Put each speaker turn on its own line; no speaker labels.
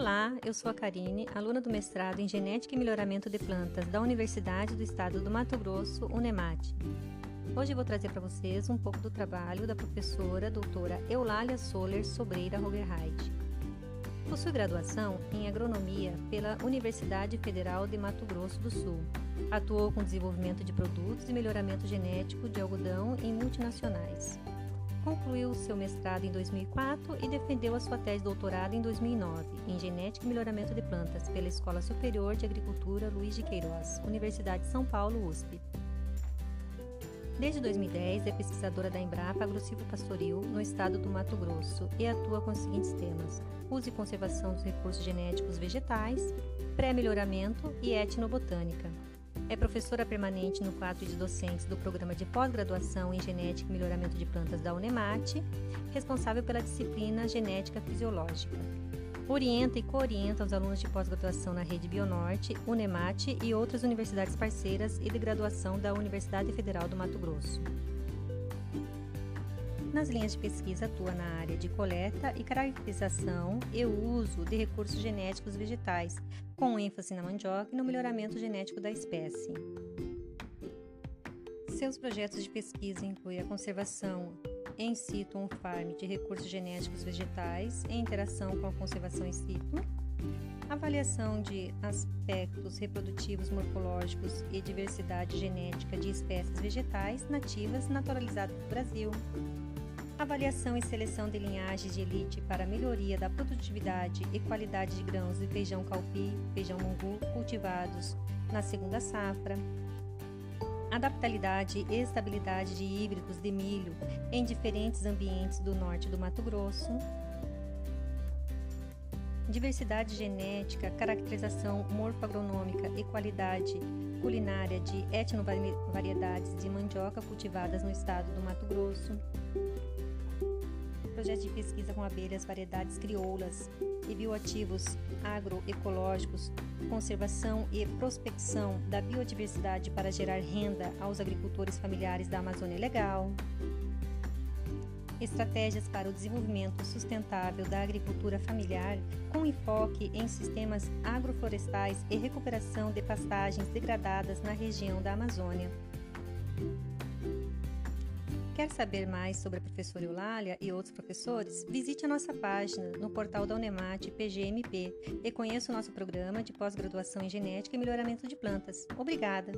Olá, eu sou a Karine, aluna do mestrado em Genética e Melhoramento de Plantas da Universidade do Estado do Mato Grosso, UNEMAT. Hoje vou trazer para vocês um pouco do trabalho da professora doutora Eulália Soler Sobreira Rogerheit. Possui graduação em Agronomia pela Universidade Federal de Mato Grosso do Sul. Atuou com desenvolvimento de produtos e melhoramento genético de algodão em multinacionais. Concluiu seu mestrado em 2004 e defendeu a sua tese de doutorado em 2009 em Genética e Melhoramento de Plantas pela Escola Superior de Agricultura Luiz de Queiroz, Universidade de São Paulo, USP. Desde 2010 é pesquisadora da Embrapa Agrocilvo Pastoril no estado do Mato Grosso e atua com os seguintes temas: uso e conservação dos recursos genéticos vegetais, pré-melhoramento e etnobotânica. É professora permanente no quadro de docentes do programa de pós-graduação em Genética e Melhoramento de Plantas da Unemat, responsável pela disciplina Genética Fisiológica. Orienta e coorienta os alunos de pós-graduação na Rede Bionorte, Unemat e outras universidades parceiras e de graduação da Universidade Federal do Mato Grosso. Nas linhas de pesquisa atua na área de coleta e caracterização e uso de recursos genéticos vegetais, com ênfase na mandioca e no melhoramento genético da espécie. Seus projetos de pesquisa incluem a conservação em situ on farm de recursos genéticos vegetais em interação com a conservação in situ, avaliação de aspectos reprodutivos morfológicos e diversidade genética de espécies vegetais nativas naturalizadas do Brasil, avaliação e seleção de linhagens de elite para melhoria da produtividade e qualidade de grãos de feijão calpi, feijão mungu cultivados na segunda safra, adaptabilidade e estabilidade de híbridos de milho em diferentes ambientes do norte do Mato Grosso, diversidade genética, caracterização morfoagronômica e qualidade culinária de etnovariedades de mandioca cultivadas no estado do Mato Grosso, projeto de pesquisa com abelhas, variedades crioulas e bioativos agroecológicos, conservação e prospecção da biodiversidade para gerar renda aos agricultores familiares da Amazônia Legal, estratégias para o desenvolvimento sustentável da agricultura familiar com enfoque em sistemas agroflorestais e recuperação de pastagens degradadas na região da Amazônia. Quer saber mais sobre a professora Eulália e outros professores? Visite a nossa página no portal da Unemat PGMP e conheça o nosso programa de pós-graduação em Genética e Melhoramento de Plantas. Obrigada!